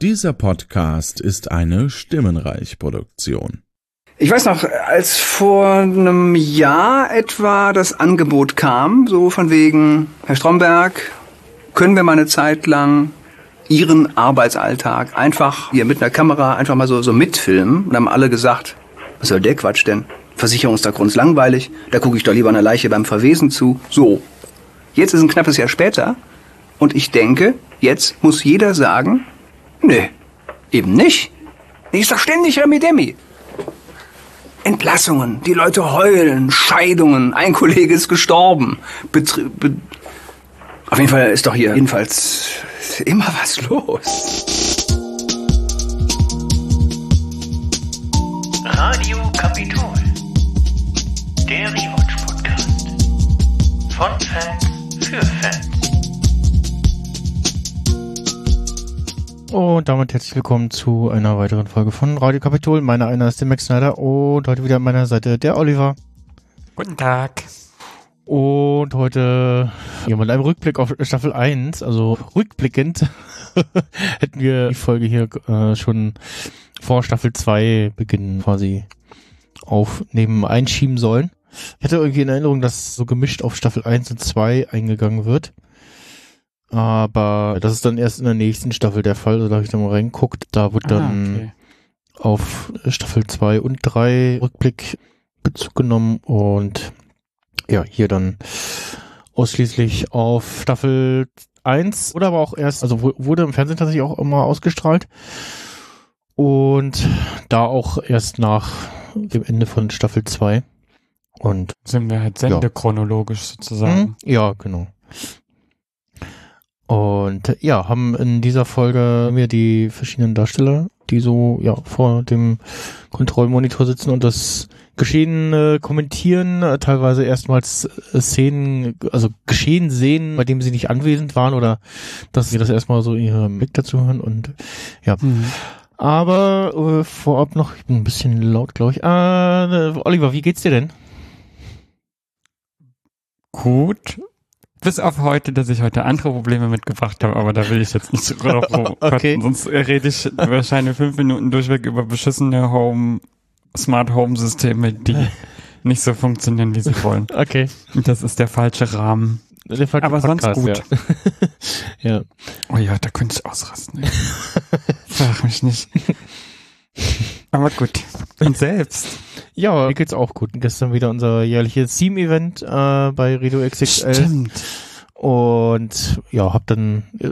Dieser Podcast ist eine Stimmenreich-Produktion. Ich weiß noch, als vor einem Jahr etwa das Angebot kam, so von wegen, Herr Stromberg, können wir mal eine Zeit lang Ihren Arbeitsalltag einfach hier mit einer Kamera einfach mal so, so mitfilmen? Und haben alle gesagt, was soll der Quatsch denn? Versicherungshintergrund ist langweilig, da gucke ich doch lieber einer Leiche beim Verwesen zu. So. Jetzt ist ein knappes Jahr später und ich denke, jetzt muss jeder sagen, nee, eben nicht. Die ist doch ständig Remi-Demi. Entlassungen, die Leute heulen, Scheidungen, ein Kollege ist gestorben. Betri be Auf jeden Fall ist doch hier jedenfalls immer was los. Radio Und damit herzlich willkommen zu einer weiteren Folge von Radio Kapitol. Meine einer ist der Max Snyder und heute wieder an meiner Seite der Oliver. Guten Tag. Und heute ja, mit einem Rückblick auf Staffel 1, also rückblickend, hätten wir die Folge hier äh, schon vor Staffel 2 beginnen quasi aufnehmen, einschieben sollen. Ich hatte irgendwie in Erinnerung, dass so gemischt auf Staffel 1 und 2 eingegangen wird. Aber das ist dann erst in der nächsten Staffel der Fall. Also da habe ich dann mal reingeguckt. Da wird dann Ah, okay. auf Staffel 2 und 3 Rückblick Bezug genommen und ja, hier dann ausschließlich auf Staffel 1 oder aber auch erst, also wu- wurde im Fernsehen tatsächlich auch immer ausgestrahlt und da auch erst nach dem Ende von Staffel 2 und Sind wir halt sendechronologisch sozusagen. Mhm. Ja, genau. Und ja, haben in dieser Folge wir die verschiedenen Darsteller, die so ja vor dem Kontrollmonitor sitzen und das Geschehen äh, kommentieren, äh, teilweise erstmals äh, Szenen, also Geschehen sehen, bei dem sie nicht anwesend waren oder dass sie das erstmal so ihren Blick dazu hören und ja. Mhm. Aber äh, vorab noch, ich bin ein bisschen laut, glaube ich. Äh, Oliver, wie geht's dir denn? Gut. Bis auf heute, dass ich heute andere Probleme mitgebracht habe, aber da will ich jetzt nicht drüber Okay. sonst rede ich wahrscheinlich fünf Minuten durchweg über beschissene Home, Smart Home Systeme, die nicht so funktionieren, wie sie wollen. Okay. Das ist der falsche Rahmen. Der falsche Aber sonst gut. Ja. ja. Oh ja, da könnte ich ausrasten. Frag mich nicht. Aber gut. Und selbst. Ja, mir geht's auch gut. Gestern wieder unser jährliches Team-Event äh, bei Redo XXL. Stimmt. Und ja, hab dann äh,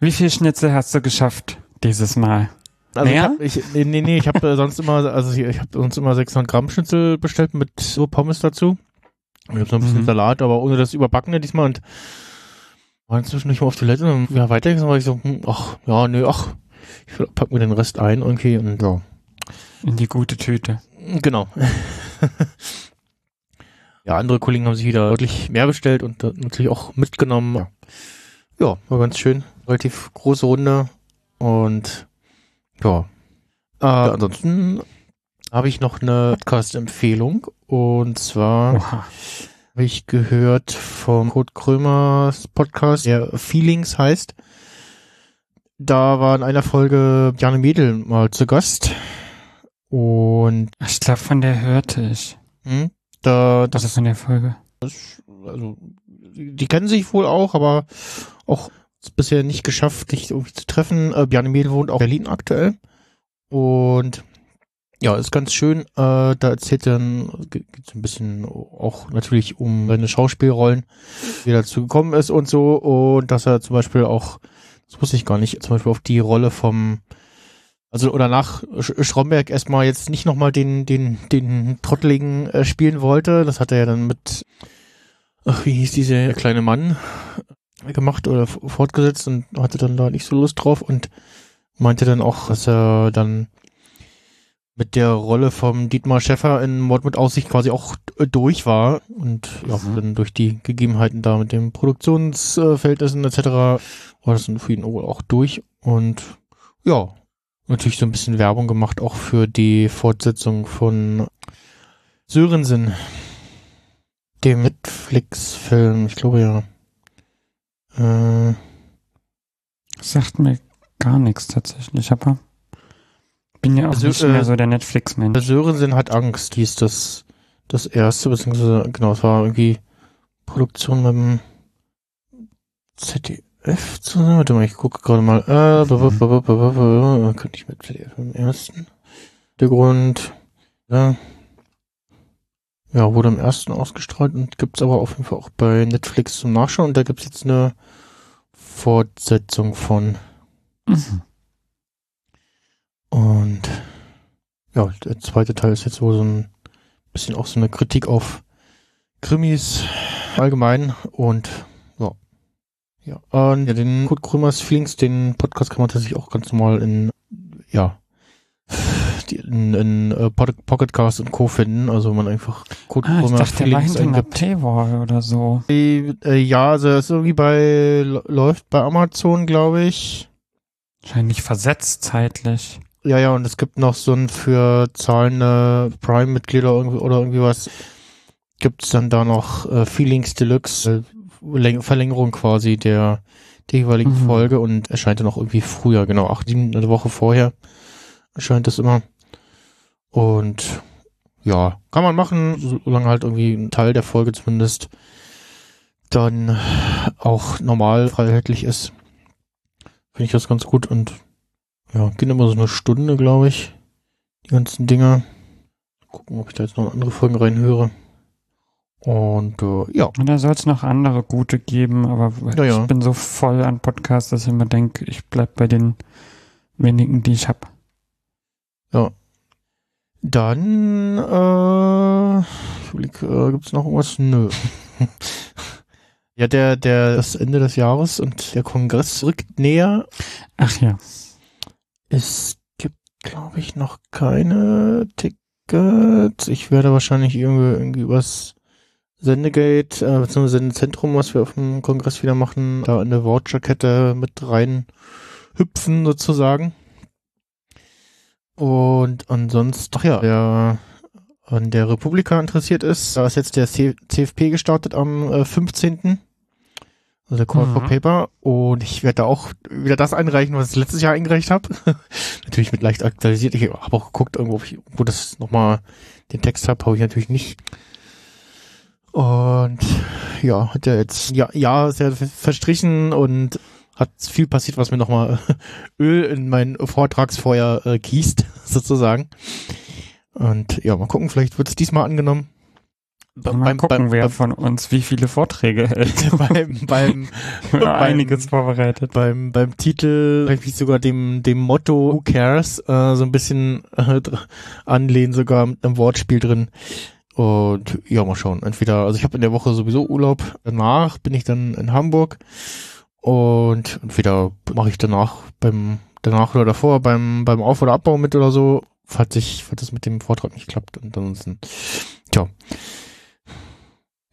Wie viel Schnitzel hast du geschafft dieses Mal? also ich Mehr? hab, ich, nee, nee, nee, ich habe äh, sonst immer, also ich, ich habe sonst immer 600 Gramm Schnitzel bestellt mit so Pommes dazu. Ich habe so ein bisschen Mhm. Salat, aber ohne das Überbackene diesmal und war inzwischen nicht mehr auf Toilette und ja, weitergegangen war ich so, hm, ach, ja, nö, ach, ich pack mir den Rest ein irgendwie und ja. In die gute Tüte. Genau. ja, andere Kollegen haben sich wieder deutlich mehr bestellt und natürlich auch mitgenommen. Ja. ja, war ganz schön. Relativ große Runde und ja. Äh, ansonsten habe ich noch eine Podcast-Empfehlung und zwar Oha. habe ich gehört vom Kurt Krömers Podcast, der Feelings heißt. Da war in einer Folge Jane Mädel mal zu Gast und Ich glaube, von der hörte ich. hm, da, das Also von der Folge. also die, kennen sich wohl auch, aber auch bisher nicht geschafft, dich irgendwie zu treffen. Äh, Bjarne Mädel wohnt auch in Berlin aktuell und ja, ist ganz schön. Äh, da erzählt er dann, geht es ein bisschen auch natürlich um seine Schauspielrollen, wie er dazu gekommen ist und so und dass er zum Beispiel auch, das wusste ich gar nicht, zum Beispiel auf die Rolle vom also oder nach Stromberg erstmal jetzt nicht nochmal den, den, den Trotteligen äh, spielen wollte. Das hat er ja dann mit, ach, wie hieß dieser kleine Mann gemacht oder fortgesetzt und hatte dann da nicht so Lust drauf und meinte dann auch, dass er dann mit der Rolle vom Dietmar Schäffer in Mord mit Aussicht quasi auch äh, durch war und ja, Mhm. dann durch die Gegebenheiten da mit dem Produktionsverhältnissen etc. war das dann für ihn auch durch und ja, natürlich so ein bisschen Werbung gemacht, auch für die Fortsetzung von Sörensen, dem Netflix-Film, ich glaube ja. Äh, Sagt mir gar nichts tatsächlich, aber bin ja auch Also, nicht äh, mehr so der Netflix-Mensch. Sörensen hat Angst, hieß das, das erste, beziehungsweise, genau, es war irgendwie Produktion beim ZDF zusammen. Warte mal, ich gucke gerade mal. Äh, b- könnte ich mit ZDF im ersten. Der Grund, ja. Ja, wurde im ersten ausgestrahlt und gibt's aber auf jeden Fall auch bei Netflix zum Nachschauen. Und da gibt's jetzt eine Fortsetzung von. Mhm. Und ja, der zweite Teil ist jetzt wohl so ein bisschen auch so eine Kritik auf Krimis allgemein und ja. Und ja, den Kurt Krömers Feelings, den Podcast kann man tatsächlich auch ganz normal in, ja, in, in äh, Pod- Pocketcast und Co. finden, also wenn man einfach Kurt Ah, ich Krömer dachte, der war Feelings hinter. Paywall oder so. Äh, äh, ja, also das ist irgendwie bei, läuft bei Amazon, glaube ich. Wahrscheinlich versetzt zeitlich. Ja, ja, und es gibt noch so ein für zahlende Prime-Mitglieder oder irgendwie was. Gibt's dann da noch äh, Feelings Deluxe, äh, Verlängerung quasi der, der jeweiligen Mhm. Folge und erscheint dann auch irgendwie früher, genau, acht, sieben, eine Woche vorher erscheint das immer. Und ja, kann man machen, solange halt irgendwie ein Teil der Folge zumindest dann auch normal freiheitlich ist. Finde ich das ganz gut und ja, gehen immer so eine Stunde, glaube ich. Die ganzen Dinger. Gucken, ob ich da jetzt noch andere Folgen reinhöre. Und äh, ja, Und da soll es noch andere gute geben, aber Ja, ja. ich bin so voll an Podcasts, dass ich immer denke, ich bleib bei den wenigen, die ich hab. dann äh, ich überleg, äh, gibt's noch irgendwas? Nö. ja, der, der, das Ende des Jahres und der Kongress rückt näher. Ach ja. Es gibt, glaube ich, noch keine Tickets. Ich werde wahrscheinlich irgendwie, irgendwie übers Sendegate, äh, beziehungsweise Sendezentrum, was wir auf dem Kongress wieder machen, da in der Voucherkette mit rein hüpfen sozusagen. Und ansonsten, ach ja, wer an der Republika interessiert ist, da ist jetzt der CFP gestartet am äh, 15. Also der Call for Mhm. Paper. Und ich werde da auch wieder das einreichen, was ich letztes Jahr eingereicht habe. natürlich mit leicht aktualisiert. Ich habe auch geguckt, irgendwo, ob ich, wo das nochmal den Text habe, habe ich natürlich nicht. Und ja, hat ja jetzt, ja, ja, ist ja verstrichen und hat viel passiert, was mir nochmal Öl in mein Vortragsfeuer äh, gießt, sozusagen. Und ja, mal gucken, vielleicht wird es diesmal angenommen. Mal gucken, wer von uns wie viele Vorträge hält. beim, beim, haben Einiges vorbereitet. beim, beim Titel, vielleicht sogar dem, dem Motto Who Cares, äh, so ein bisschen äh, anlehnen, sogar mit einem Wortspiel drin. Und ja, mal schauen. Entweder, also ich habe in der Woche sowieso Urlaub. Danach bin ich dann in Hamburg. Und entweder mache ich danach beim, danach oder davor beim, beim Auf- oder Abbau mit oder so, falls ich, falls das mit dem Vortrag nicht klappt. Und ansonsten, tja.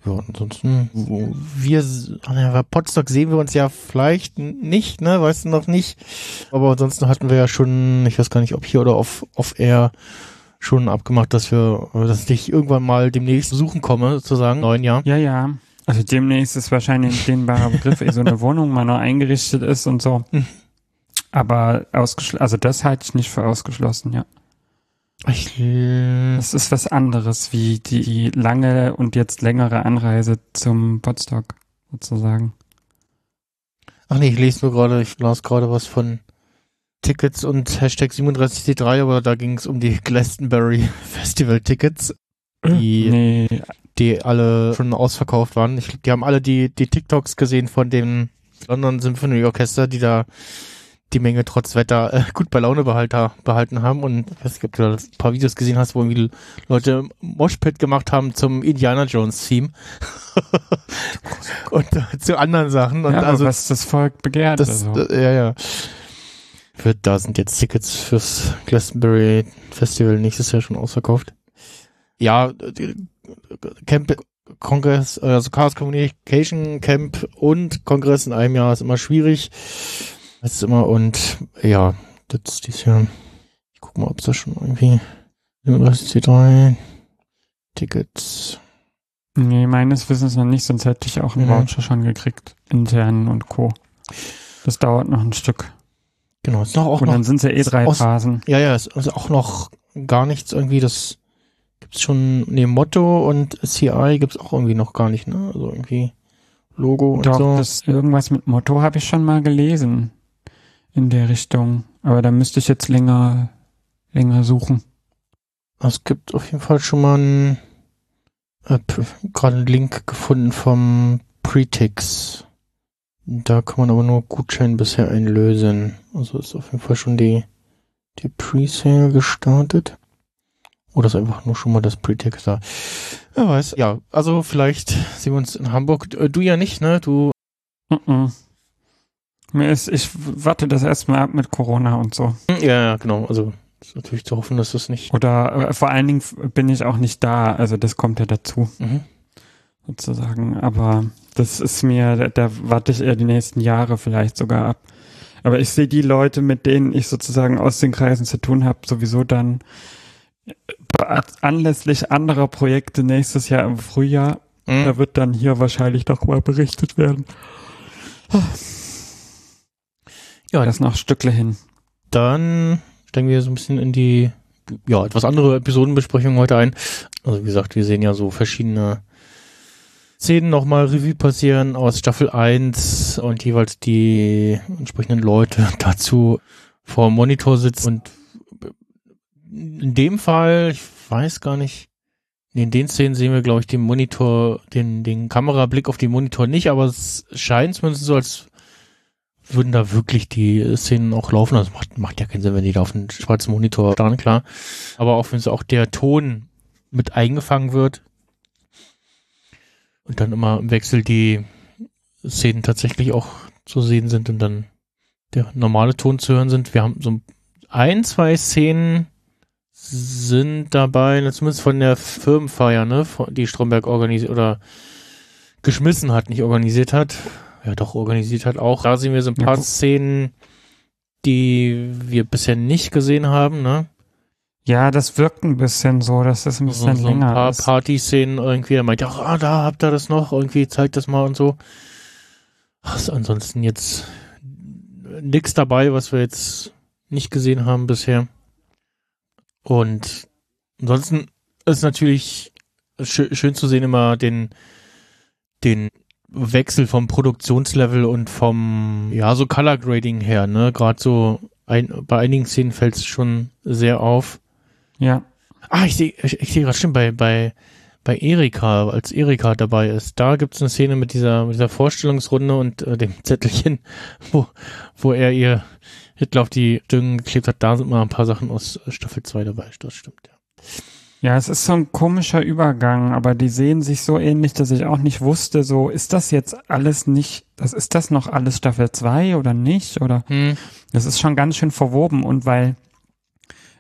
Ja, ansonsten, wir, bei Potsdok sehen wir uns ja vielleicht nicht, ne, weißt du noch nicht. Aber ansonsten hatten wir ja schon, ich weiß gar nicht, ob hier oder auf, auf Air schon abgemacht, dass wir, dass ich irgendwann mal demnächst besuchen komme, sozusagen, neun Jahr. Ja, ja. Also demnächst ist wahrscheinlich ein dehnbarer Begriff, ehe so eine Wohnung mal neu eingerichtet ist und so. Hm. Aber ausgeschlossen, also das halte ich nicht für ausgeschlossen, ja. Ich, äh, Das ist was anderes wie die, die lange und jetzt längere Anreise zum Potsdok, sozusagen. ach nee, ich lese nur gerade, ich las gerade was von Tickets und Hashtag 37C3, aber da ging es um die Glastonbury Festival Tickets, die Nee, die alle schon ausverkauft waren. Ich, die haben alle die, die TikToks gesehen von dem London Symphony Orchester, die da die Menge trotz Wetter äh, gut bei Laune behalter, behalten haben. Und ich weiß nicht, ob du da ein paar Videos gesehen hast, wo irgendwie Leute Moshpit gemacht haben zum Indiana Jones Theme. und äh, zu anderen Sachen. Und ja, also was das Volk begehrt. das, also. äh, ja, ja. Für, da sind jetzt Tickets fürs Glastonbury Festival nächstes Jahr schon ausverkauft. Ja, die- Camp, Kongress, also Chaos Communication Camp und Kongress in einem Jahr ist immer schwierig. Das ist immer und ja, das ist dieses Jahr. Ich guck mal, ob es da schon irgendwie 37C3 Tickets. nee, meines Wissens noch nicht, sonst hätte ich auch einen Mhm. Voucher schon gekriegt. Intern und Co. Das dauert noch ein Stück. Genau, ist noch auch Und noch, dann sind es ja eh drei aus- Phasen. ja, ja, ist also auch noch gar nichts irgendwie, das gibt's schon, nee, Motto und CI gibt's auch irgendwie noch gar nicht, ne? Also irgendwie Logo und Doch, so. das irgendwas mit Motto habe ich schon mal gelesen in der Richtung. Aber da müsste ich jetzt länger, länger suchen. Es gibt auf jeden Fall schon mal einen, äh, gerade einen Link gefunden vom Pretix. Da kann man aber nur Gutschein bisher einlösen. Also ist auf jeden Fall schon die, die Presale gestartet. Oder ist einfach nur schon mal das Pretix da? Wer weiß. Ja, also vielleicht sehen wir uns in Hamburg. Äh, Du ja nicht, ne? Du, Mhm. Mir ist, ich warte das erstmal ab mit Corona und so. ja, ja, genau. Also ist natürlich zu hoffen, dass das nicht. Oder äh, vor allen Dingen bin ich auch nicht da. Also das kommt ja dazu, Mhm. Sozusagen. Aber das ist mir, da, da warte ich eher die nächsten Jahre vielleicht sogar ab. Aber ich sehe die Leute, mit denen ich sozusagen aus den Kreisen zu tun habe, sowieso dann äh, anlässlich anderer Projekte nächstes Jahr im Frühjahr. Mhm. Da wird dann hier wahrscheinlich doch mal berichtet werden. Ja, Das noch Stückle hin. dann steigen wir so ein bisschen in die ja, etwas andere Episodenbesprechung heute ein. Also wie gesagt, wir sehen ja so verschiedene Szenen nochmal Revue passieren aus Staffel 1 und jeweils die entsprechenden Leute dazu vor dem Monitor sitzen. Und in dem Fall, ich weiß gar nicht, in den Szenen sehen wir, glaube ich, den Monitor, den, den Kamerablick auf den Monitor nicht, aber es scheint zumindest so, als würden da wirklich die Szenen auch laufen. Das macht, macht ja keinen Sinn, wenn die da auf dem schwarzen Monitor starren, klar. Aber auch wenn so auch der Ton mit eingefangen wird und dann immer im Wechsel die Szenen tatsächlich auch zu sehen sind und dann der normale Ton zu hören sind. Wir haben so ein, zwei Szenen sind dabei, zumindest von der Firmenfeier, ne, die Stromberg organisiert oder geschmissen hat, nicht organisiert hat. Ja, doch organisiert hat auch. Da sehen wir so ein paar. Szenen, die wir bisher nicht gesehen haben, ne? Ja, das wirkt ein bisschen so, dass es ein So, bisschen so ein länger paar ist. Partyszenen irgendwie. Er meint, ach, da habt ihr das noch, irgendwie zeigt das mal und so. Ach, ist ansonsten jetzt nix dabei, was wir jetzt nicht gesehen haben bisher. Und ansonsten ist natürlich schö schön zu sehen immer den, den Wechsel vom Produktionslevel und vom, ja, so Color Grading her, ne? Gerade so ein, bei einigen Szenen fällt es schon sehr auf. Ja, Ah, ich sehe, ich, ich sehe gerade stimmt, bei, bei, bei Erika, als Erika dabei ist, da gibt's eine Szene mit dieser, mit dieser Vorstellungsrunde und äh, dem Zettelchen, wo, wo er ihr Hitler auf die Stirn geklebt hat. Da sind mal ein paar Sachen aus Staffel 2 dabei. Das stimmt, ja. ja, es ist so ein komischer Übergang, aber die sehen sich so ähnlich, dass ich auch nicht wusste, so ist das jetzt alles nicht, das ist das noch alles Staffel 2 oder nicht oder Hm. das ist schon ganz schön verwoben und weil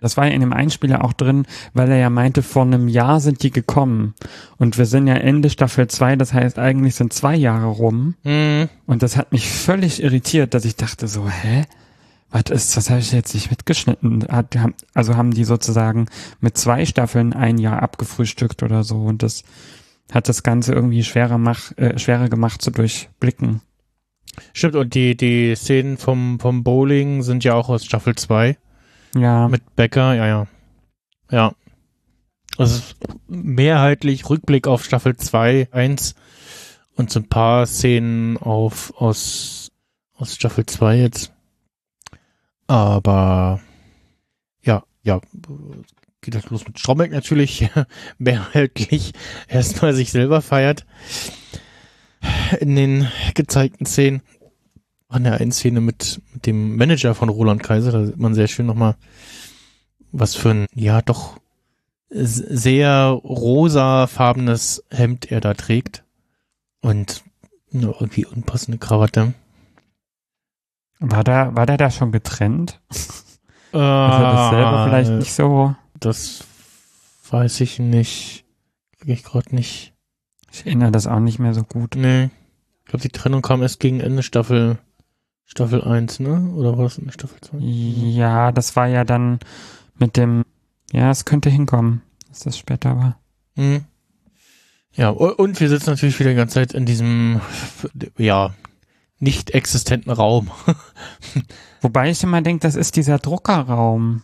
das war ja in dem Einspieler auch drin, weil er ja meinte, vor einem Jahr sind die gekommen. Und wir sind ja Ende Staffel 2, das heißt eigentlich sind zwei Jahre rum. Hm. Und das hat mich völlig irritiert, dass ich dachte so, hä? Was ist, was habe ich jetzt nicht mitgeschnitten? Hat, also haben die sozusagen mit zwei Staffeln ein Jahr abgefrühstückt oder so und das hat das Ganze irgendwie schwerer, mach, äh, schwerer gemacht zu durchblicken. Stimmt, und die, die Szenen vom, vom Bowling sind ja auch aus Staffel 2. Ja, Mit Becker, ja, ja. Ja. Also mehrheitlich Rückblick auf Staffel 2, 1 und so ein paar Szenen auf, aus, aus Staffel 2 jetzt. Aber ja, ja, geht das los mit Stromberg natürlich mehrheitlich erstmal sich selber feiert. In den gezeigten Szenen. An der einen Szene mit, mit dem Manager von Roland Kaiser, da sieht man sehr schön nochmal, was für ein, ja, doch sehr rosafarbenes Hemd er da trägt. Und eine irgendwie unpassende Krawatte. war da, war der da schon getrennt? Äh, Also das selber vielleicht nicht so. Das weiß ich nicht. Krieg ich gerade nicht. Ich erinnere das auch nicht mehr so gut. Nee. Ich glaube, die Trennung kam erst gegen Ende Staffel, Staffel 1, ne? Oder war das in Staffel 2? Ja, das war ja dann mit dem, ja, es könnte hinkommen, dass das später war. Mhm. Ja, und wir sitzen natürlich wieder die ganze Zeit in diesem, ja, nicht existenten Raum. Wobei ich immer denke, das ist dieser Druckerraum.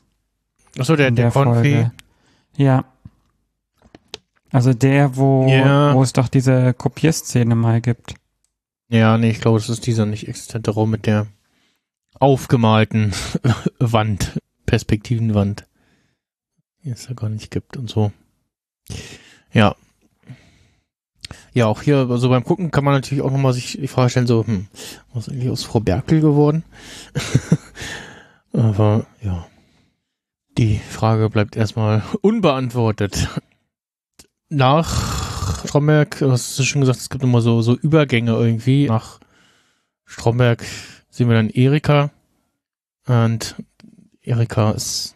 Achso, der, in der der Konfi. Folge. Ja. Also der, wo, Ja. wo es doch diese Kopierszene mal gibt. Ja, nee, ich glaube, es ist dieser nicht existente Raum mit der aufgemalten Wand, Perspektivenwand, die es ja gar nicht gibt und so. Ja. Ja, auch hier, also beim Gucken kann man natürlich auch nochmal sich die Frage stellen, so, hm, was ist eigentlich aus Frau Berkel geworden? Aber, ja. Die Frage bleibt erstmal unbeantwortet. Nach Stromberg, du hast es schon gesagt, es gibt immer so, so Übergänge irgendwie. Nach Stromberg sehen wir dann Erika. Und Erika ist,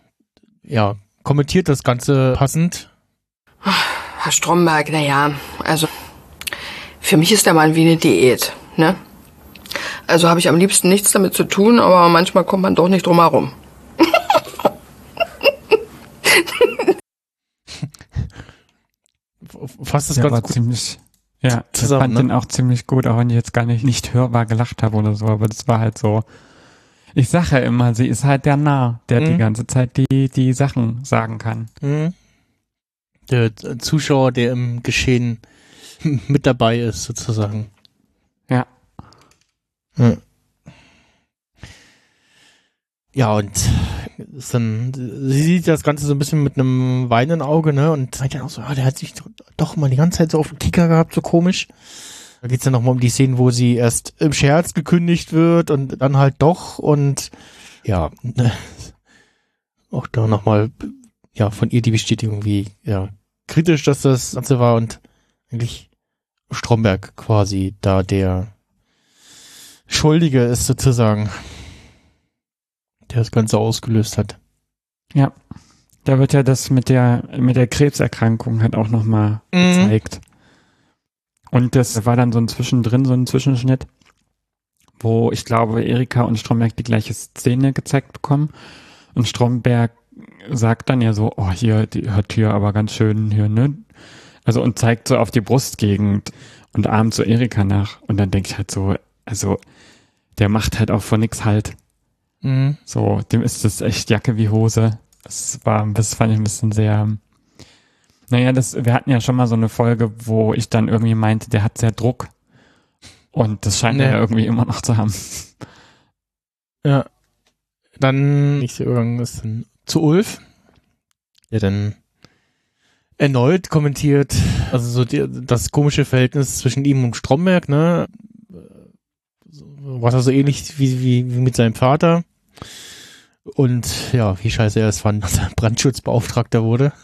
ja, kommentiert das Ganze passend. Herr Stromberg, naja, also für mich ist der Mann wie eine Diät, ne? Also habe ich am liebsten nichts damit zu tun, aber manchmal kommt man doch nicht drum herum. Fasst das Der ganz war gut. ziemlich, ja, ich zusammen, fand ne? den auch ziemlich gut, auch wenn ich jetzt gar nicht, nicht hörbar gelacht habe oder so, aber das war halt so. Ich sage ja immer, sie ist halt der Narr, der Mhm. die ganze Zeit die, die Sachen sagen kann. Mhm. Der Zuschauer, der im Geschehen mit dabei ist, sozusagen. Ja. Ja. Ja, und ist dann, sie sieht das Ganze so ein bisschen mit einem weinenden Auge, ne, und sagt dann auch so, ah, der hat sich doch, doch mal die ganze Zeit so auf den Kicker gehabt, so komisch. Da geht's dann nochmal um die Szenen, wo sie erst im Scherz gekündigt wird und dann halt doch und ja, ne, auch da nochmal, ja, von ihr die Bestätigung, wie, ja, kritisch, dass das Ganze war und eigentlich Stromberg quasi da der Schuldige ist sozusagen, der das Ganze ausgelöst hat. Ja. Da wird ja das mit der, mit der Krebserkrankung halt auch nochmal Mhm. gezeigt. Und das war dann so ein Zwischendrin, so ein Zwischenschnitt, wo ich glaube, Erika und Stromberg die gleiche Szene gezeigt bekommen. Und Stromberg sagt dann ja so, oh, hier, die hat hier aber ganz schön hier, ne? Also und zeigt so auf die Brustgegend und ahmt so Erika nach. Und dann denke ich halt so, also der macht halt auch von nix halt. Mhm. So, dem ist das echt Jacke wie Hose. Das war, das fand ich ein bisschen sehr. Naja, das, wir hatten ja schon mal so eine Folge, wo ich dann irgendwie meinte, der hat sehr Druck. Und das scheint Nee. er ja irgendwie immer noch zu haben. Ja. Dann, nächster Übergang ist dann zu Ulf, der dann erneut kommentiert, also so die, das komische Verhältnis zwischen ihm und Stromberg, ne? Was er so ähnlich wie, wie, wie mit seinem Vater. Und ja, wie scheiße er es fand, dass er Brandschutzbeauftragter wurde.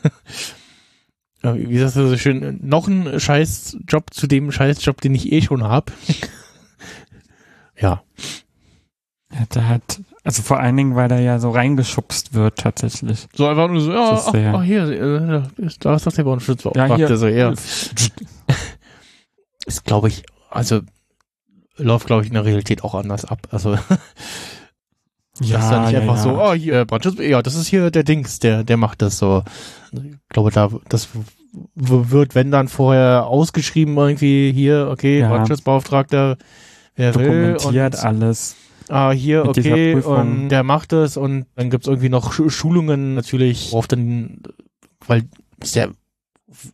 Wie sagst du so schön, noch ein Scheißjob zu dem Scheißjob, den ich eh schon hab. ja. Ja, Der hat, also vor allen Dingen, weil er ja so reingeschubst wird tatsächlich. So einfach nur so, ja, ach, sehr- ach, hier, äh, da ist doch der Brandschutzbeauftragte. Ja, hier. So, ja. Ist, glaube ich, also läuft, glaube ich, in der Realität auch anders ab. Also Ja, das ist ja nicht ja, einfach ja. so, oh, hier, Brandschutz, ja, das ist hier der Dings, der, der macht das so. Ich glaube, da, das wird, wenn dann vorher ausgeschrieben irgendwie hier, okay, Ja. Brandschutzbeauftragter, wer will. Dokumentiert Und, alles. ah, hier, okay, und der macht es und dann gibt's irgendwie noch Schu- Schulungen natürlich, worauf dann, weil muss der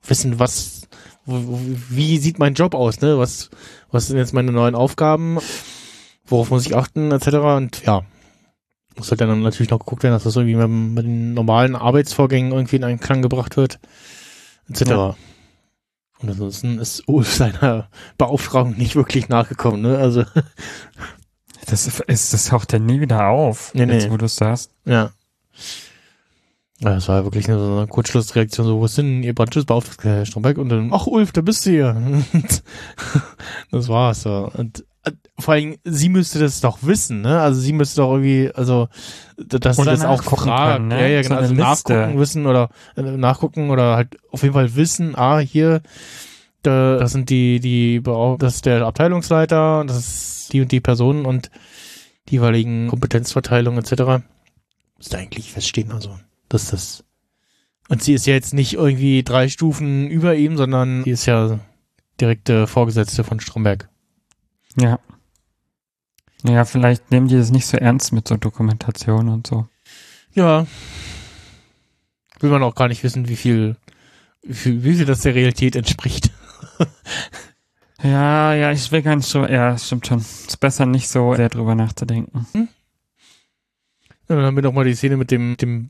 wissen, was, wie sieht mein Job aus, ne? Was, was sind jetzt meine neuen Aufgaben? Worauf muss ich achten, etc. Und ja, muss halt dann natürlich noch geguckt werden, dass das irgendwie mit, mit den normalen Arbeitsvorgängen irgendwie in Einklang gebracht wird, etc. Ja. Und ansonsten ist Ulf seiner Beauftragung nicht wirklich nachgekommen, ne? Also, Das ist, das taucht ja nie wieder auf, Nee, jetzt nee. wo du es sagst. ja. Ja, das war ja wirklich nur so eine Kurzschlussreaktion, so, wo ist denn Ihr Brandschutzbeauftragter, Herr Stromberg? Und dann, ach Ulf, da bist du hier. Das war's so. Und vor allem, sie müsste das doch wissen, ne? Also sie müsste doch irgendwie, also, dass sie Oder das auch fragt. können, ne? Ja, ja, So genau. eine also Liste. nachgucken, wissen oder äh, nachgucken oder halt auf jeden Fall wissen, ah, hier, da, das sind die, die, das ist der Abteilungsleiter und das ist die und die Personen und die jeweiligen Kompetenzverteilungen etc. Müsste eigentlich feststehen, also, dass das. Und sie ist ja jetzt nicht irgendwie drei Stufen über ihm, sondern sie ist ja direkte Vorgesetzte von Stromberg. Ja. Ja, vielleicht nehmen die das nicht so ernst mit so Dokumentation und so. Ja. Will man auch gar nicht wissen, wie viel, wie viel, wie viel das der Realität entspricht. Ja, ja, ich will gar nicht so, ja, stimmt schon. Ist besser nicht so sehr drüber nachzudenken. Ja, dann haben wir noch mal die Szene mit dem, dem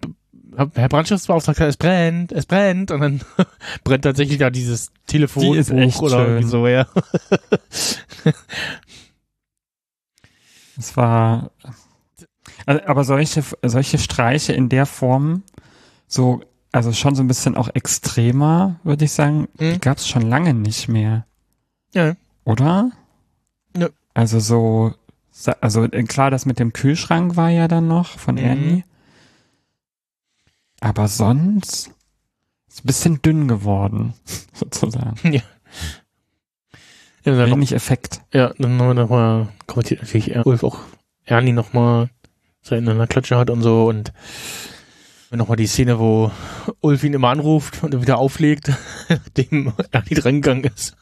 Herr Brandschutzbeauftragter, es brennt, es brennt und dann brennt tatsächlich da dieses Telefon Die ist echt oder schön. so, ja. Es war, also, aber solche, solche Streiche in der Form, so, also schon so ein bisschen auch extremer, würde ich sagen, Mhm. die gab es schon lange nicht mehr. Ja. Oder? Ja. Also so, also äh, klar, das mit dem Kühlschrank war ja dann noch von Mhm. Ernie. Aber sonst ist ein bisschen dünn geworden, sozusagen. ja dann noch, Wenig Effekt. ja, dann haben wir noch mal kommentiert natürlich Ulf auch Ernie noch mal dass er in einer Klatsche hat und so und noch mal die Szene, wo Ulf ihn immer anruft und er wieder auflegt, nachdem Ernie drangegangen ist.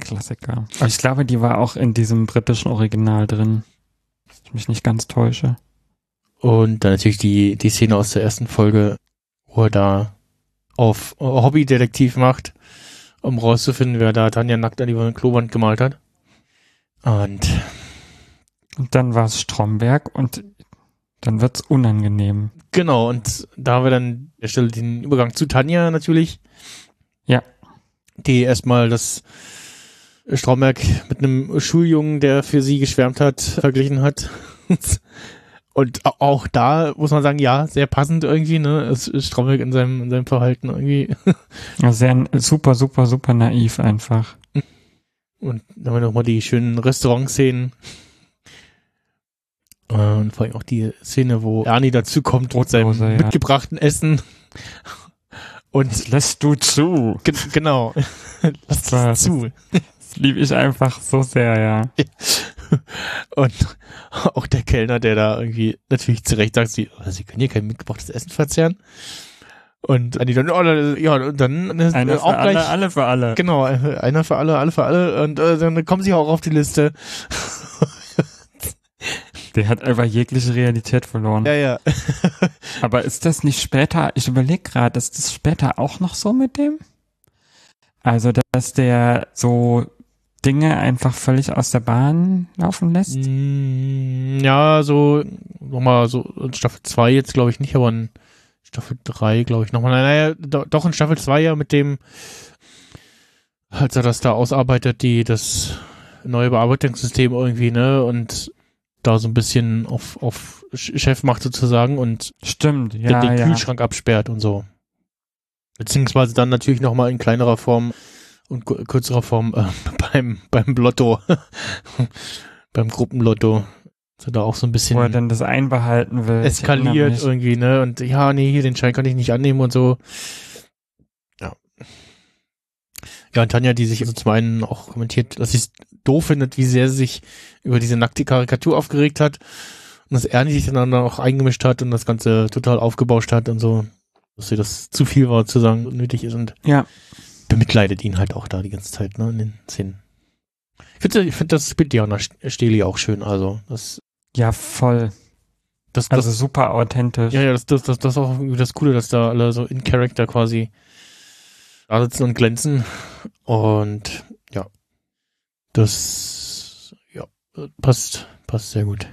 Klassiker. Aber ich glaube, die war auch in diesem britischen Original drin. Wenn ich mich nicht ganz täusche. Und dann natürlich die, die Szene aus der ersten Folge, wo er da auf Hobbydetektiv macht, um rauszufinden, wer da Tanja nackt an die Klowand gemalt hat. Und Und dann war es Stromberg und dann wird's unangenehm. genau, und da haben wir dann an der Stelle den Übergang zu Tanja natürlich. Ja. Die erstmal das Stromberg mit einem Schuljungen, der für sie geschwärmt hat, verglichen hat. Und au- auch da muss man sagen, ja, sehr passend irgendwie, ne? Es ist Stromberg in seinem, in seinem Verhalten irgendwie. Ja, Sehr super, super, super naiv einfach. Und dann haben wir nochmal die schönen Restaurantszenen. Und vor allem auch die Szene, wo Ernie dazu kommt mit seinem ja. mitgebrachten Essen. Und Lässt du zu. ge genau, lass das zu. Das liebe ich einfach so sehr, ja. Und auch der Kellner, der da irgendwie natürlich zurecht sagt, sie, oh, sie können hier kein mitgebrachtes Essen verzehren. Und Anni dann, oh, ja, und dann Einer äh, für auch alle, gleich, alle für alle. genau, äh, einer für alle, alle für alle. Und äh, dann kommen sie auch auf die Liste. Der hat einfach jegliche Realität verloren. Ja, ja. Aber ist das nicht später, ich überlege gerade, ist das später auch noch so mit dem? Also, dass der so Dinge einfach völlig aus der Bahn laufen lässt? Mm, Ja, so nochmal so in Staffel 2 jetzt glaube ich nicht, aber in Staffel 3 glaube ich nochmal. Naja, do, doch in Staffel 2 ja mit dem, als er das da ausarbeitet, die das neue Bearbeitungssystem irgendwie, ne? Und da so ein bisschen auf, auf Ch- Chef macht sozusagen und Stimmt, den, ja, den ja. Kühlschrank absperrt und so. Beziehungsweise dann natürlich nochmal in kleinerer Form und kürzerer Form äh, beim, beim Lotto. beim Gruppenlotto. So da auch so ein bisschen Wo er dann das einbehalten will. Eskaliert irgendwie, ne? Und ja, nee, hier den Schein kann ich nicht annehmen und so. Ja. Ja, und Tanja, die sich also zum einen auch kommentiert, dass sie es doof findet, wie sehr sie sich über diese nackte Karikatur aufgeregt hat. Und dass Ernie sich dann auch eingemischt hat und das Ganze total aufgebauscht hat und so. Dass ihr das zu viel war, zu sagen, nötig ist und Ja, bemitleidet ihn halt auch da die ganze Zeit, ne, in den Szenen. Ich finde, ich finde das spielt Diana Steli auch schön, also, das, ja, voll. das, das Also super authentisch. Ja, ja, das, das, das, das ist auch das Coole, dass da alle so in Character quasi da sitzen und glänzen. Und ja, das ja, passt, passt sehr gut.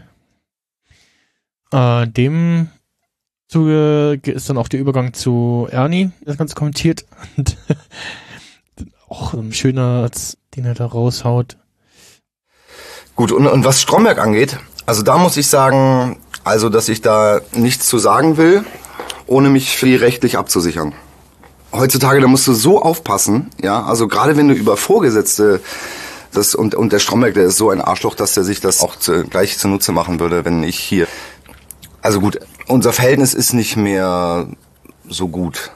Äh, dem Zuge ist dann auch der Übergang zu Ernie, das Ganze kommentiert. Und auch ein schöner, Satz, den er da raushaut. Gut, und, und was Stromberg angeht, also da muss ich sagen, also dass ich da nichts zu sagen will, ohne mich viel rechtlich abzusichern. Heutzutage, da musst du so aufpassen, ja, also gerade wenn du über Vorgesetzte das und, und der Stromberg, der ist so ein Arschloch, dass der sich das auch zu, gleich zunutze machen würde, wenn ich hier. Also gut, unser Verhältnis ist nicht mehr so gut.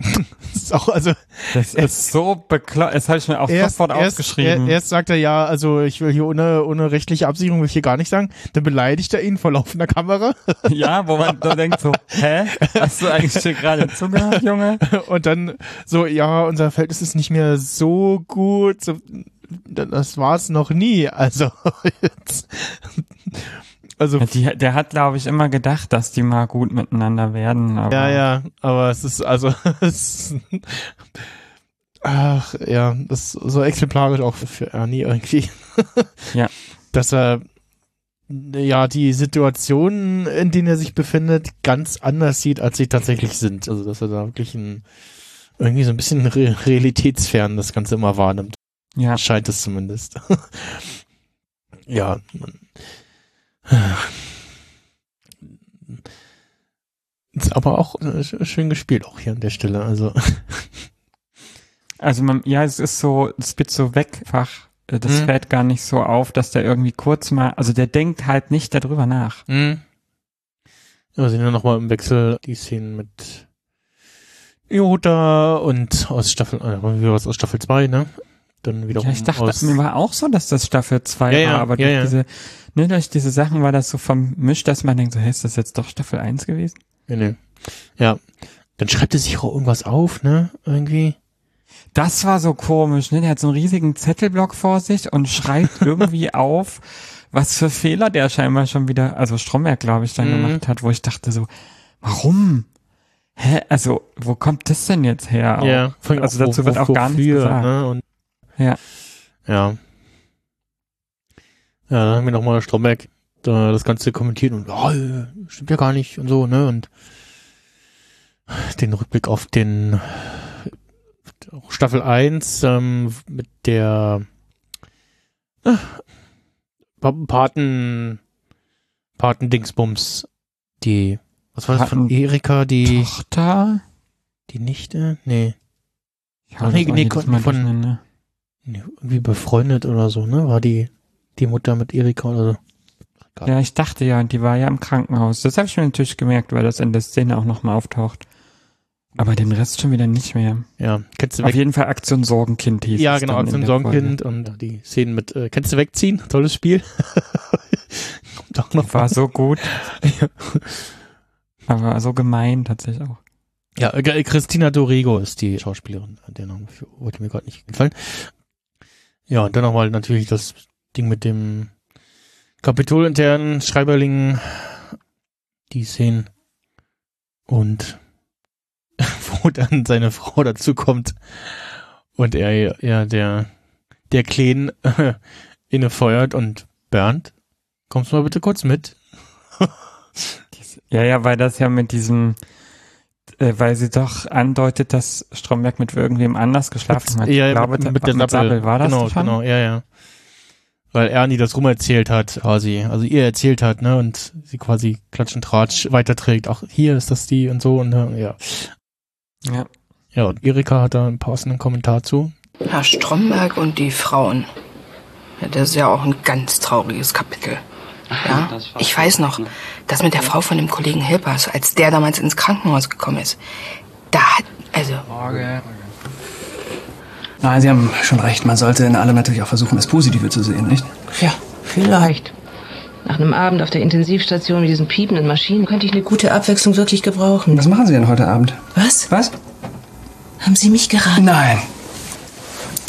Das ist auch, also, Das ist so bekloppt. Das habe ich mir auch sofort aufgeschrieben. er- erst sagt er ja, also ich will hier ohne, ohne rechtliche Absicherung will ich hier gar nicht sagen. Dann beleidigt er ihn vor laufender Kamera ja, wo man da denkt so, hä? Hast du eigentlich hier gerade zugehört, Junge? und dann so, ja, unser Verhältnis ist nicht mehr so gut. So, das war es noch nie. Also jetzt, Also, Ja, die, der hat, glaube ich, immer gedacht, dass die mal gut miteinander werden. Ja, ja, aber es ist, also, es ist, ach, ja, das ist so exemplarisch auch für Ernie irgendwie. Ja. Dass er, ja, die Situationen, in denen er sich befindet, ganz anders sieht, als sie tatsächlich sind. Also, dass er da wirklich ein, irgendwie so ein bisschen re realitätsfern das Ganze immer wahrnimmt. Ja. Scheint es zumindest. ja. Ist aber auch äh, sch- schön gespielt, auch hier an der Stelle. Also, Also man, ja, es ist so, es wird so wegfach. äh, Das Mhm. fällt gar nicht so auf, dass der irgendwie kurz mal, also der denkt halt nicht darüber nach. Mhm. Wir sehen ja nochmal im Wechsel die Szenen mit Yoda und aus Staffel, äh, aus Staffel 2, ne? Dann wiederum Ja, ich dachte, aus, mir war auch so, dass das Staffel 2 Ja, ja, war, aber ja, durch diese, ne, durch diese Sachen war das so vermischt, dass man denkt, so, hey, ist das jetzt doch Staffel 1 gewesen? nee, nee. Ja. Dann schreibt er sich auch irgendwas auf, ne? Irgendwie. Das war so komisch, ne? Der hat so einen riesigen Zettelblock vor sich und schreibt irgendwie auf, was für Fehler der scheinbar schon wieder, also Stromberg, glaube ich, dann Mhm. gemacht hat, wo ich dachte so, warum? Hä? Also, wo kommt das denn jetzt her? Ja. Also dazu wird auch gar nichts gesagt. Ne? Und, Ja. Ja. Ja, dann haben wir nochmal Stromberg da das Ganze kommentiert und, oh, stimmt ja gar nicht und so, ne? Und den Rückblick auf den Staffel 1 ähm, mit der äh, Pa- Paten Paten Dingsbums die was war das von Paten- Erika die Tochter? die Nichte nee Ich Ach, nee, nee, von- von- irgendwie befreundet oder so, ne? War die, die Mutter mit Erika oder so. Ja, ich dachte ja, die war ja im Krankenhaus. Das habe ich mir natürlich gemerkt, weil das in der Szene auch nochmal auftaucht. Aber den Rest schon wieder nicht mehr. Ja, kennst du Auf jeden Fall Aktion Sorgenkind hieß Ja, genau, der Sorgenkind und die Szenen mit, äh, kennst du wegziehen? Tolles Spiel. Kommt auch noch. War so gut, Ja, aber so gemein tatsächlich auch. ja äh, Christina Dorego ist die Schauspielerin. Der Name für- wollte mir gerade nicht gefallen. Ja, und dann nochmal natürlich das Ding mit dem kapitolinternen Schreiberling, die Szenen und wo dann seine Frau dazu kommt und er ja der der Kleen äh, inne feuert und Bernd, kommst du mal bitte kurz mit? Ja, ja, weil das ja mit diesem, äh, weil sie doch andeutet, dass Stromberg mit irgendwem anders geschlafen hat. Ja, ich glaube, mit, mit der Sappel. Sappel war das genau, genau, ja, ja. Weil Ernie das rumerzählt hat, quasi, also ihr erzählt hat, ne, und sie quasi Klatsch und Tratsch weiterträgt. Ach, hier ist das die und so und äh, ja. Ja. Ja, und Erika hat da einen passenden Kommentar zu. Herr Stromberg und die Frauen. Ja, das ist ja auch ein ganz trauriges Kapitel. Ja, ich weiß noch, das mit der Frau von dem Kollegen Hilpers, als der damals ins Krankenhaus gekommen ist. Da hat, also, Nein, Sie haben schon recht. Man sollte in allem natürlich auch versuchen, das Positive zu sehen, nicht? Ja, vielleicht. Nach einem Abend auf der Intensivstation mit diesen piependen Maschinen könnte ich eine gute Abwechslung wirklich gebrauchen. Was machen Sie denn heute Abend? Was? Was? Haben Sie mich geraten? Nein.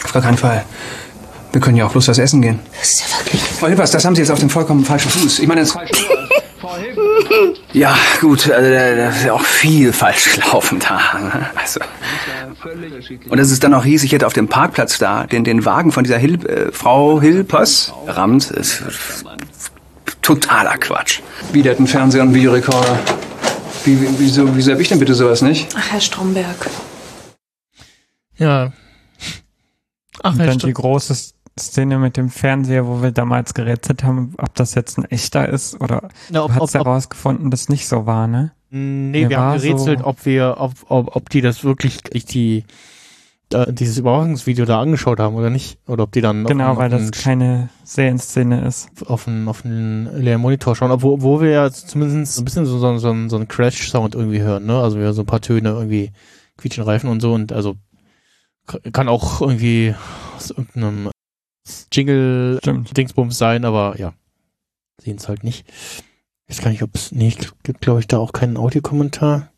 Auf gar keinen Fall. Wir können ja auch bloß was essen gehen. Das ist ja wirklich... Frau Hilpers, das haben Sie jetzt auf dem vollkommen falschen Fuß. Ich meine, das falsche Ja, gut, also da, da ist ja auch viel falsch gelaufen da. ne? Also. Und dass es dann auch hieß, ich hätte auf dem Parkplatz da den, den Wagen von dieser Hil äh, Frau Hilpers rammt, ist totaler Quatsch. Wieder hat ein Fernseher und ein Videorekorder. Wie, wie, wieso, wieso hab ich denn bitte sowas nicht? Ach, Herr Stromberg. Ja. Ach, Und ja, dann die stimmt. große Szene mit dem Fernseher, wo wir damals gerätselt haben, ob das jetzt ein echter ist oder Na, ob, du hast ob, herausgefunden, dass nicht so war, ne? nee, Der wir haben gerätselt, so- ob wir, ob, ob, ob die das wirklich, ich die, äh, dieses Überwachungsvideo da angeschaut haben oder nicht. Oder ob die dann auf Genau, einen- weil auf das keine Serienszene ist. auf einen, auf einen leeren Monitor schauen, obwohl, wo wir ja zumindest ein bisschen so, so, so, einen- so einen Crash-Sound irgendwie hören, ne? Also wir so ein paar Töne irgendwie quietschen Reifen und so und also kann auch irgendwie aus irgendeinem Jingle Stimmt. Dingsbums sein, aber ja, sehen es halt nicht. Ich weiß gar nicht, ob es, nee, gibt glaube ich da auch keinen Audiokommentar.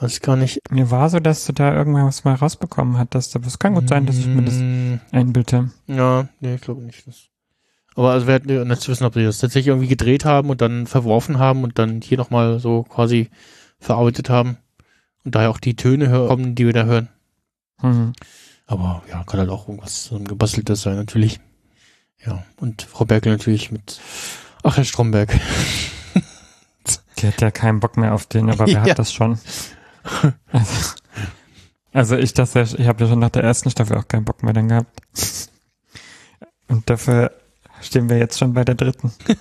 Weiß gar nicht. Mir war so, dass du da irgendwas mal rausbekommen hattest, aber es kann gut sein, dass ich mir das Mm, einbilte. Ja, nee, ich glaube nicht. Das Aber also wir hatten nicht zu wissen, ob sie das tatsächlich irgendwie gedreht haben und dann verworfen haben und dann hier nochmal so quasi verarbeitet haben. Und daher auch die Töne kommen, die wir da hören. Mhm. Aber ja, kann halt auch irgendwas so ein gebasteltes sein, natürlich. Ja, und Frau Berkel natürlich mit Ach, Herr Stromberg. Die hat ja keinen Bock mehr auf den, aber wer Ja. hat das schon? Also, also ich das ja, ich habe ja schon nach der ersten Staffel auch keinen Bock mehr dann gehabt. Und dafür stehen wir jetzt schon bei der dritten.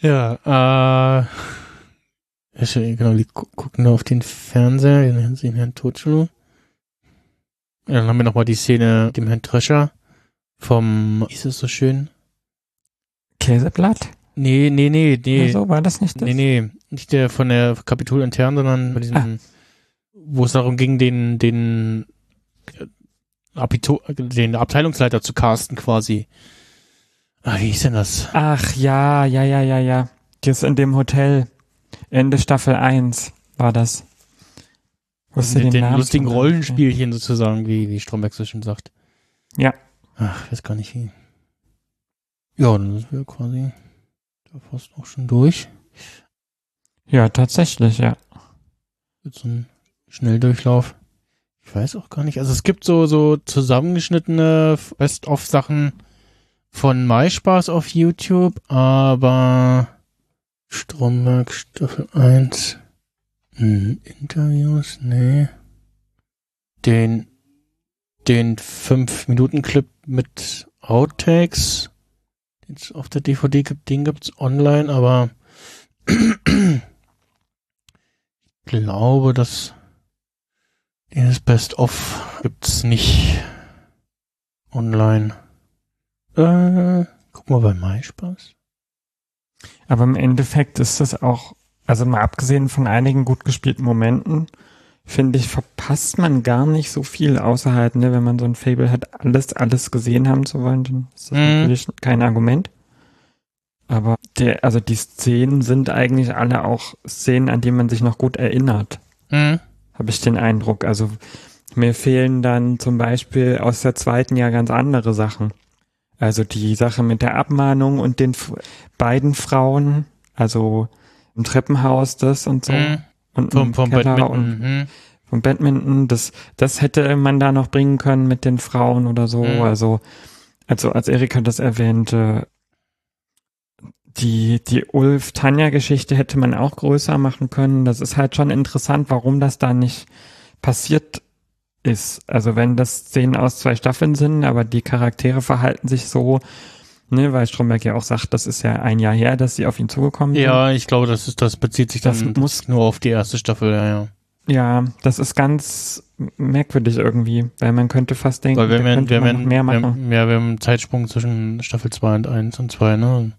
Ja, äh, genau, die gu gucken auf den Fernseher, den Herrn Totschelo. Ja, dann haben wir nochmal die Szene mit dem Herrn Tröscher vom, wie ist es so schön? Käseblatt? Nee, nee, nee, nee. So war das nicht das? Nee, nee, nicht der von der Kapitol intern, sondern bei diesem, wo es darum ging, den, den, äh, Abito den Abteilungsleiter zu casten quasi. Ah, wie hieß denn das? Ach ja, ja, ja, ja, ja. Das in dem Hotel. Ende Staffel 1 war das. Wusste Mit den Namen lustigen. Rollenspielchen sozusagen, wie, wie Stromberg so schön sagt. Ja. Ach, ich weiß gar nicht wie. Ja, dann sind wir quasi da fast auch schon durch. Ja, tatsächlich, ja. Jetzt so ein Schnelldurchlauf. Ich weiß auch gar nicht. Also es gibt so, so zusammengeschnittene Best-of-Sachen von MySpaß auf YouTube, aber Stromberg Staffel 1 hm, Interviews, nee. Den, den 5-Minuten-Clip mit Outtakes, den es auf der DVD gibt, den gibt's online, aber ich glaube, dass dieses Best-of gibt's nicht online. Äh, guck mal bei MySpaß. Aber im Endeffekt ist das auch, also mal abgesehen von einigen gut gespielten Momenten, finde ich, verpasst man gar nicht so viel, außer halt, ne, wenn man so ein Fable hat, alles, alles gesehen haben zu wollen, dann ist das Mhm. natürlich kein Argument. Aber der, also die Szenen sind eigentlich alle auch Szenen, an die man sich noch gut erinnert, Hm. habe ich den Eindruck. Also mir fehlen dann zum Beispiel aus der zweiten ja ganz andere Sachen. Also die Sache mit der Abmahnung und den beiden Frauen, also im Treppenhaus das und so. Hm. Und Vom, vom Badminton. und Hm. vom Badminton, das, das hätte man da noch bringen können mit den Frauen oder so. Mhm. Also, also als Erika das erwähnte, die, die Ulf-Tanja-Geschichte hätte man auch größer machen können. Das ist halt schon interessant, warum das da nicht passiert ist. Also wenn das Szenen aus zwei Staffeln sind, aber die Charaktere verhalten sich so, ne, weil Stromberg ja auch sagt, das ist ja ein Jahr her, dass sie auf ihn zugekommen sind. Ja, ich glaube, das ist, das bezieht sich Das muss- nur auf die erste Staffel, ja, ja. Ja, das ist ganz merkwürdig irgendwie, weil man könnte fast denken, Weil wir da haben, könnte wir man mehr wir machen. haben, ja, wir haben einen Zeitsprung zwischen Staffel 2 und 1 und 2, ne?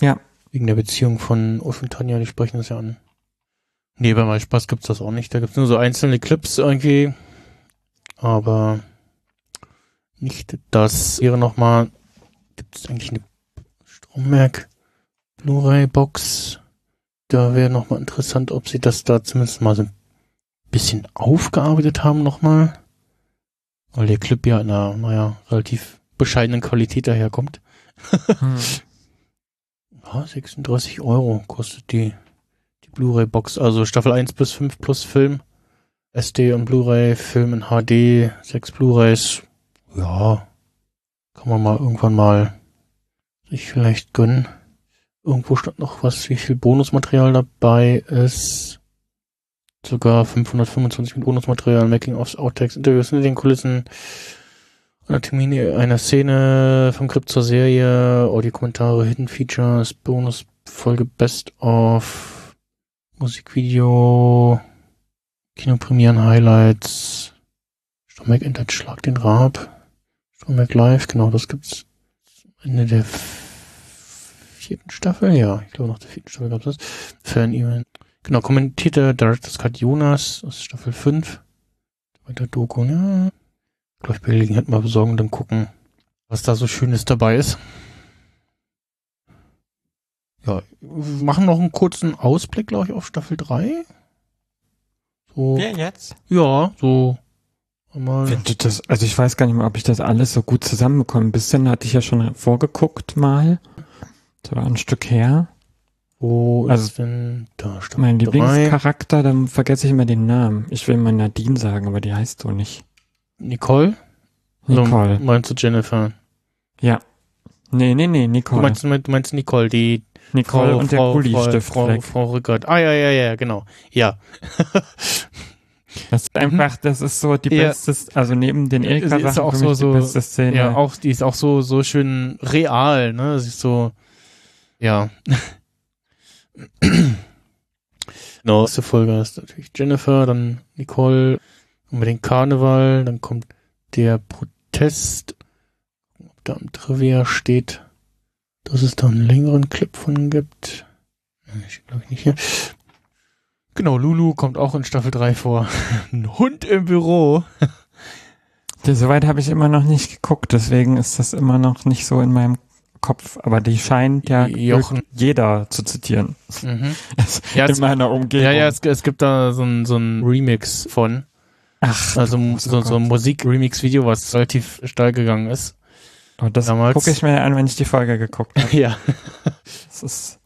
Ja. Wegen der Beziehung von Ulf und Tanja, die sprechen das ja an. Nee, bei MySpaß gibt's das auch nicht. Da gibt's nur so einzelne Clips irgendwie. Aber nicht das. Wäre nochmal, gibt's eigentlich eine Stromberg Blu-ray-Box? Da wäre nochmal interessant, ob sie das da zumindest mal so ein bisschen aufgearbeitet haben nochmal. Weil der Clip ja in einer, naja, relativ bescheidenen Qualität daherkommt. Hm. Ja, 36 Euro kostet die, die Blu-ray-Box. Also Staffel 1 bis 5 plus Film. SD und Blu-ray, Film in HD, 6 Blu-rays. Ja, kann man mal irgendwann mal sich vielleicht gönnen. Irgendwo stand noch was, wie viel Bonusmaterial dabei ist. Sogar 525 mit Bonusmaterial, Making-ofs, Outtakes, Interviews in den Kulissen. Anatomie einer Szene vom Skript zur Serie, Audiokommentare, Hidden Features, Bonusfolge Best of, Musikvideo, Kinopremieren, Highlights, Stromberg entert Schlag den Rab, Stromberg Live, genau, das gibt's Ende der vierten Staffel, ja, ich glaube nach der vierten Staffel gab's das. Fan-Event. Genau, kommentierte Director's Cut Jonas aus Staffel 5. Weiter Doku, ja. Glaube ich, bei Gelegenheit mal besorgen und dann gucken, was da so Schönes dabei ist. Ja, wir machen noch einen kurzen Ausblick, glaube ich, auf Staffel 3. So, Wer jetzt? ja, so Mal. Wenn du das, also ich weiß gar nicht mehr, ob ich das alles so gut zusammenbekomme. Ein bisschen hatte ich ja schon vorgeguckt mal. Das war ein Stück her. Wo Also, ist denn da? Staffel Mein drei. Lieblingscharakter, dann vergesse ich immer den Namen. Ich will mal Nadine sagen, aber die heißt so nicht. Nicole? Nicole. So, meinst du Jennifer? Ja. Nee, nee, nee, Du Nicole. meinst, du meinst Nicole, die Nicole Frau, und der Frau, Kuli-Stift Frau, Frau, weg. Frau Rückert. Ah, ja, ja, ja, genau. Ja. Das ist einfach, das ist so die Mhm. Ja. beste, also neben den Sie ist Erika-Sachen auch so- so- die beste Szene. Ja, auch, die ist auch so, so schön real, ne? Sie ist so, ja. genau, nächste Folge ist natürlich Jennifer, dann Nicole, dem Karneval, dann kommt der Protest, ob da im Trivia steht, dass es da einen längeren Clip von gibt. Ich glaube ich nicht hier. Genau, Lulu kommt auch in Staffel 3 vor. Ein Hund im Büro. Soweit habe ich immer noch nicht geguckt, deswegen ist das immer noch nicht so in meinem Kopf. Aber die scheint ja jeder zu zitieren. Mhm. Ja, in meiner Umgebung. Ja, ja, es, es gibt da so ein, so ein Remix von. Ach, Also du- so, so ein Musik-Remix-Video, was relativ steil gegangen ist. oh, das gucke ich mir an, wenn ich die Folge geguckt habe. Ja. Das ist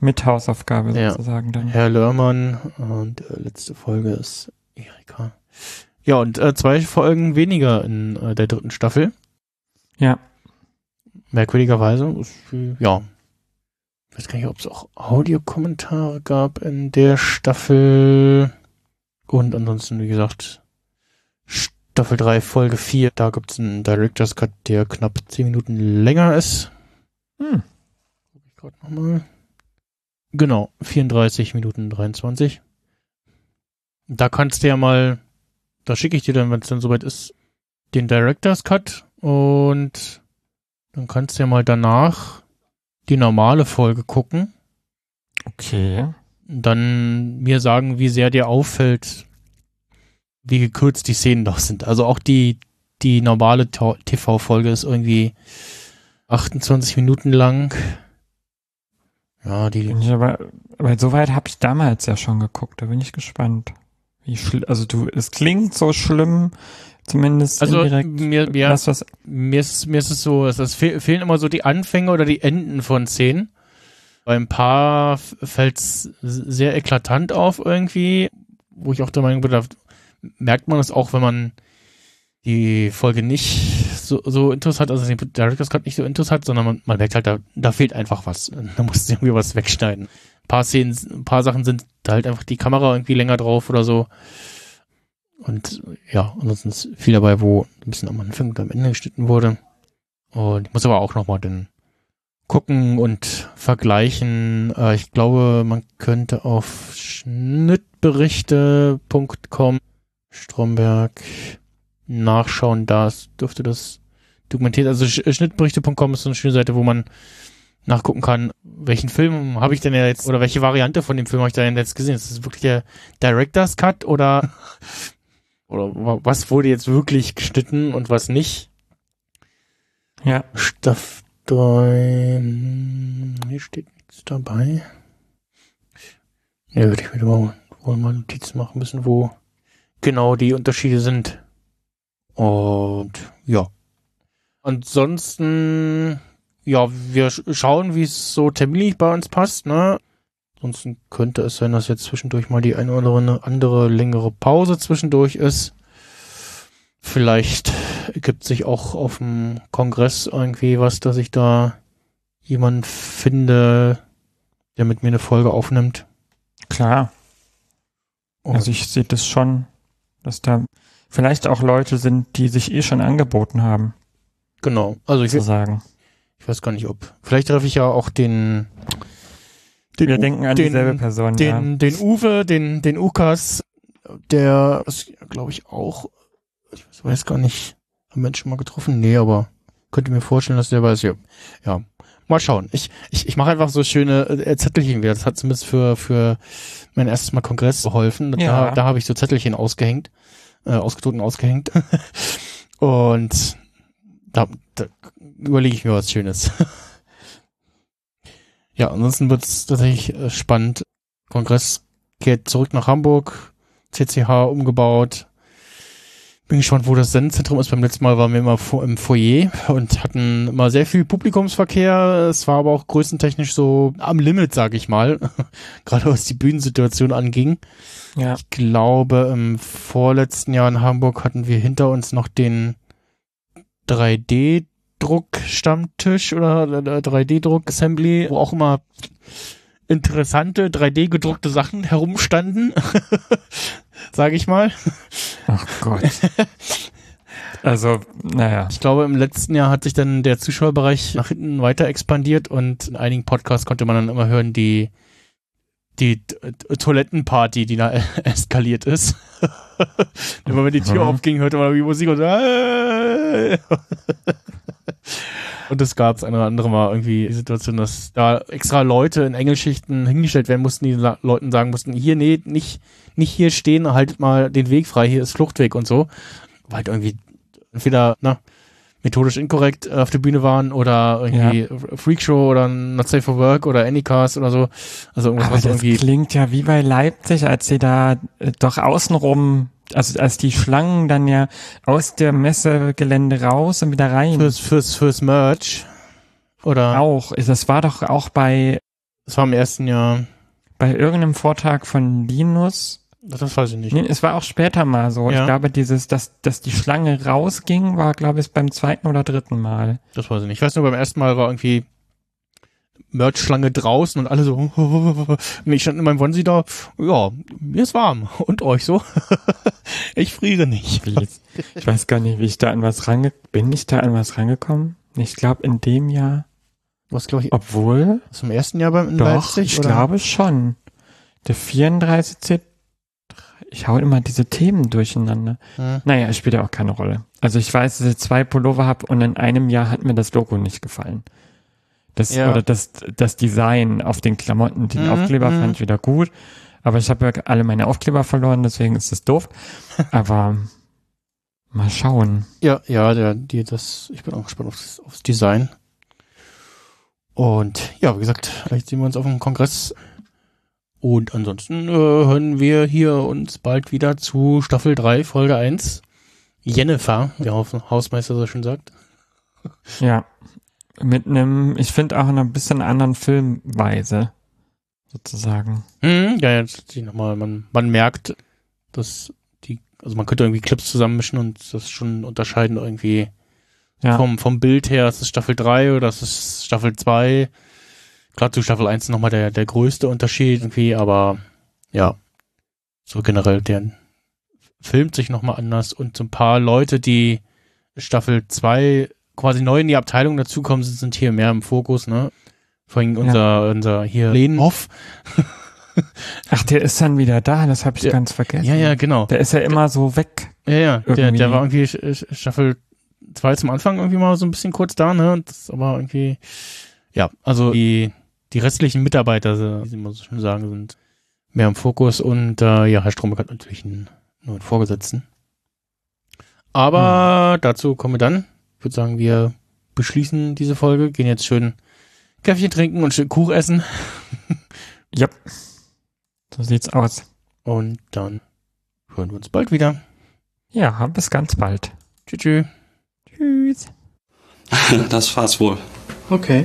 mit Hausaufgabe Ja. sozusagen dann. Herr Lörmann und äh, letzte Folge ist Erika. Ja, und äh, zwei Folgen weniger in äh, der dritten Staffel. Ja. Merkwürdigerweise. Ist, ja. Ich weiß gar nicht, ob es auch Audiokommentare gab in der Staffel. Und ansonsten, wie gesagt, Staffel 3, Folge 4. Da gibt es einen Director's Cut, der knapp 10 Minuten länger ist. Hm. Guck ich gerade nochmal. Genau, 34 Minuten 23. Da kannst du ja mal, da schicke ich dir dann, wenn es dann soweit ist, den Director's Cut und dann kannst du ja mal danach die normale Folge gucken Okay. dann mir sagen, wie sehr dir auffällt, wie gekürzt die Szenen doch sind. Also auch die, die normale TV-Folge ist irgendwie 28 Minuten lang. Ja, die, Bin ich aber, aber soweit habe ich damals ja schon geguckt, da bin ich gespannt. Wie schli- also du, es klingt so schlimm, zumindest also indirekt. mir, mir, Das, was, mir ist, mir ist es so, es, fehl, fehlen immer so die Anfänge oder die Enden von Szenen. Bei ein paar fällt es sehr eklatant auf irgendwie, wo ich auch der Meinung bin, da merkt man es auch, wenn man die Folge nicht so, so Intus hat, also den Director's Cut nicht so Intus hat, sondern man, man merkt halt, da, da fehlt einfach was. Da muss irgendwie was wegschneiden. Ein paar Szenen, ein paar Sachen sind da halt einfach die Kamera irgendwie länger drauf oder so. Und ja, ansonsten ist viel dabei, wo ein bisschen am Anfang und am Ende geschnitten wurde. Und ich muss aber auch nochmal dann gucken und vergleichen. Äh, ich glaube, man könnte auf schnittberichte.com Stromberg nachschauen. Da dürfte das dokumentiert. Also sch schnittberichte.com ist so eine schöne Seite, wo man nachgucken kann, welchen Film habe ich denn jetzt oder welche Variante von dem Film habe ich denn jetzt gesehen. Ist das wirklich der Director's Cut oder oder wa- was wurde jetzt wirklich geschnitten und was nicht? ja, Staff 3. Hier steht nichts dabei. Ja, würde ich mir mal, wohl mal Notizen machen müssen, wo genau die Unterschiede sind. Und ja. Ansonsten, ja, wir sch schauen, wie es so terminlich bei uns passt, ne? Ansonsten könnte es sein, dass jetzt zwischendurch mal die eine oder andere- andere längere Pause zwischendurch ist. Vielleicht ergibt sich auch auf dem Kongress irgendwie was, dass ich da jemanden finde, der mit mir eine Folge aufnimmt. klar. Und Also ich sehe das schon, dass da vielleicht auch Leute sind, die sich eh schon angeboten haben, genau. Also ich, sozusagen. ich weiß gar nicht, ob. Vielleicht treffe ich ja auch den, den, Wir U- denken an den, dieselbe Person, ja. den, den Uwe, den, den Ukas, der ist, glaube ich, auch, ich weiß gar nicht, haben Menschen mal getroffen? Nee, aber könnte mir vorstellen, dass der weiß, ja, ja. Mal schauen. Ich, ich, ich mache einfach so schöne äh, Zettelchen wieder. Das hat zumindest für, für mein erstes Mal Kongress geholfen. Ja. Da, da habe ich so Zettelchen ausgehängt, äh, ausgedruckt und ausgehängt. und da, da überlege ich mir was Schönes. ja, ansonsten wird es tatsächlich äh, spannend. Kongress geht zurück nach Hamburg, CCH umgebaut. Bin gespannt, wo das Sendezentrum ist. Beim letzten Mal waren wir immer im Foyer und hatten immer sehr viel Publikumsverkehr. Es war aber auch größentechnisch so am Limit, sag ich mal. Gerade was die Bühnensituation anging. Ja. Ich glaube, im vorletzten Jahr in Hamburg hatten wir hinter uns noch den 3D-Druck-Stammtisch oder 3D-Druck-Assembly, wo auch immer interessante 3D gedruckte Sachen herumstanden, sage ich mal. Ach Gott. Also, naja. Ich glaube, im letzten Jahr hat sich dann der Zuschauerbereich nach hinten weiter expandiert und in einigen Podcasts konnte man dann immer hören, die die Toilettenparty, die da eskaliert ist. immer wenn die Tür mhm. aufging, hörte man wie Musik und äh. Und es gab es eine oder andere Mal irgendwie die Situation, dass da extra Leute in Engelschichten hingestellt werden mussten, die Leuten sagen mussten, hier, nee, nicht, nicht hier stehen, haltet mal den Weg frei, hier ist Fluchtweg und so. Weil halt irgendwie entweder, na, methodisch inkorrekt auf der Bühne waren oder irgendwie ja. Freakshow oder Not Safe for Work oder Anycast oder so. Also irgendwas, Aber was das irgendwie. klingt ja wie bei Leipzig, als sie da äh, doch außenrum also als die Schlangen dann ja aus der Messegelände raus und wieder rein. Fürs, fürs, fürs Merch. Oder? Auch. Das war doch auch bei. Das war im ersten Jahr. Bei irgendeinem Vortrag von Linus. Das weiß ich nicht. Nee, es war auch später mal so. Ja. Ich glaube, dieses, dass, dass die Schlange rausging, war, glaube ich, beim zweiten oder dritten Mal. Das weiß ich nicht. Ich weiß nur, beim ersten Mal war irgendwie Merch-Schlange draußen und alle so. Und ich stand in meinem Wonsi da. Ja, mir ist warm. Und euch so? ich friere nicht. Ich weiß gar nicht, wie ich da an was range... Bin ich da an was rangekommen? Ich glaube, in dem Jahr... Was glaube ich? Obwohl... Zum ersten Jahr beim in Doch, Leipzig, ich oder? glaube schon. Der 34. Ich hau immer diese Themen durcheinander. Hm. Naja, es spielt ja auch keine Rolle. Also ich weiß, dass ich zwei Pullover habe und in einem Jahr hat mir das Logo nicht gefallen. Das, ja. Oder das, das Design auf den Klamotten, den mhm, Aufkleber mhm. fand ich wieder gut. Aber ich habe ja alle meine Aufkleber verloren, deswegen ist das doof. Aber mal schauen. Ja, ja, der, die, das, ich bin auch gespannt aufs, aufs Design. Und ja, wie gesagt, vielleicht sehen wir uns auf dem Kongress. Und ansonsten äh, hören wir hier uns bald wieder zu Staffel 3, Folge 1. Jennifer, wie der Hausmeister so schön sagt. Ja mit einem, ich finde auch in einer bisschen anderen Filmweise, sozusagen. Mhm, ja, jetzt nochmal, man, man merkt, dass die, also man könnte irgendwie Clips zusammenmischen und das schon unterscheiden irgendwie ja. vom, vom Bild her, das ist Staffel 3 oder das ist Staffel 2. Klar, zu Staffel 1 nochmal der, der größte Unterschied irgendwie, aber ja, so generell, der filmt sich nochmal anders und so ein paar Leute, die Staffel 2 quasi neu in die Abteilung dazukommen, sind hier mehr im Fokus, ne? Vorhin unser, ja. unser hier Lehnhoff. Ach, der ist dann wieder da, das habe ich der, ganz vergessen. Ja, ja, genau. Der ist ja immer so weg. Ja, ja, der, der war irgendwie Staffel 2 zum Anfang irgendwie mal so ein bisschen kurz da, ne? Das aber irgendwie, ja, also die, die restlichen Mitarbeiter, wie sie mal so schön sagen, sind mehr im Fokus und äh, ja, Herr Stromberg hat natürlich einen, nur einen Vorgesetzten. Aber hm. dazu kommen wir dann würde sagen, wir beschließen diese Folge, gehen jetzt schön Käffchen trinken und schön Kuchen essen. ja, so sieht's aus. Und dann hören wir uns bald wieder. Ja, bis ganz bald. Tschüss. Tschüss. Das war's wohl. Okay.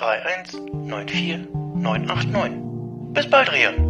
3194 989. Bis bald, Rian.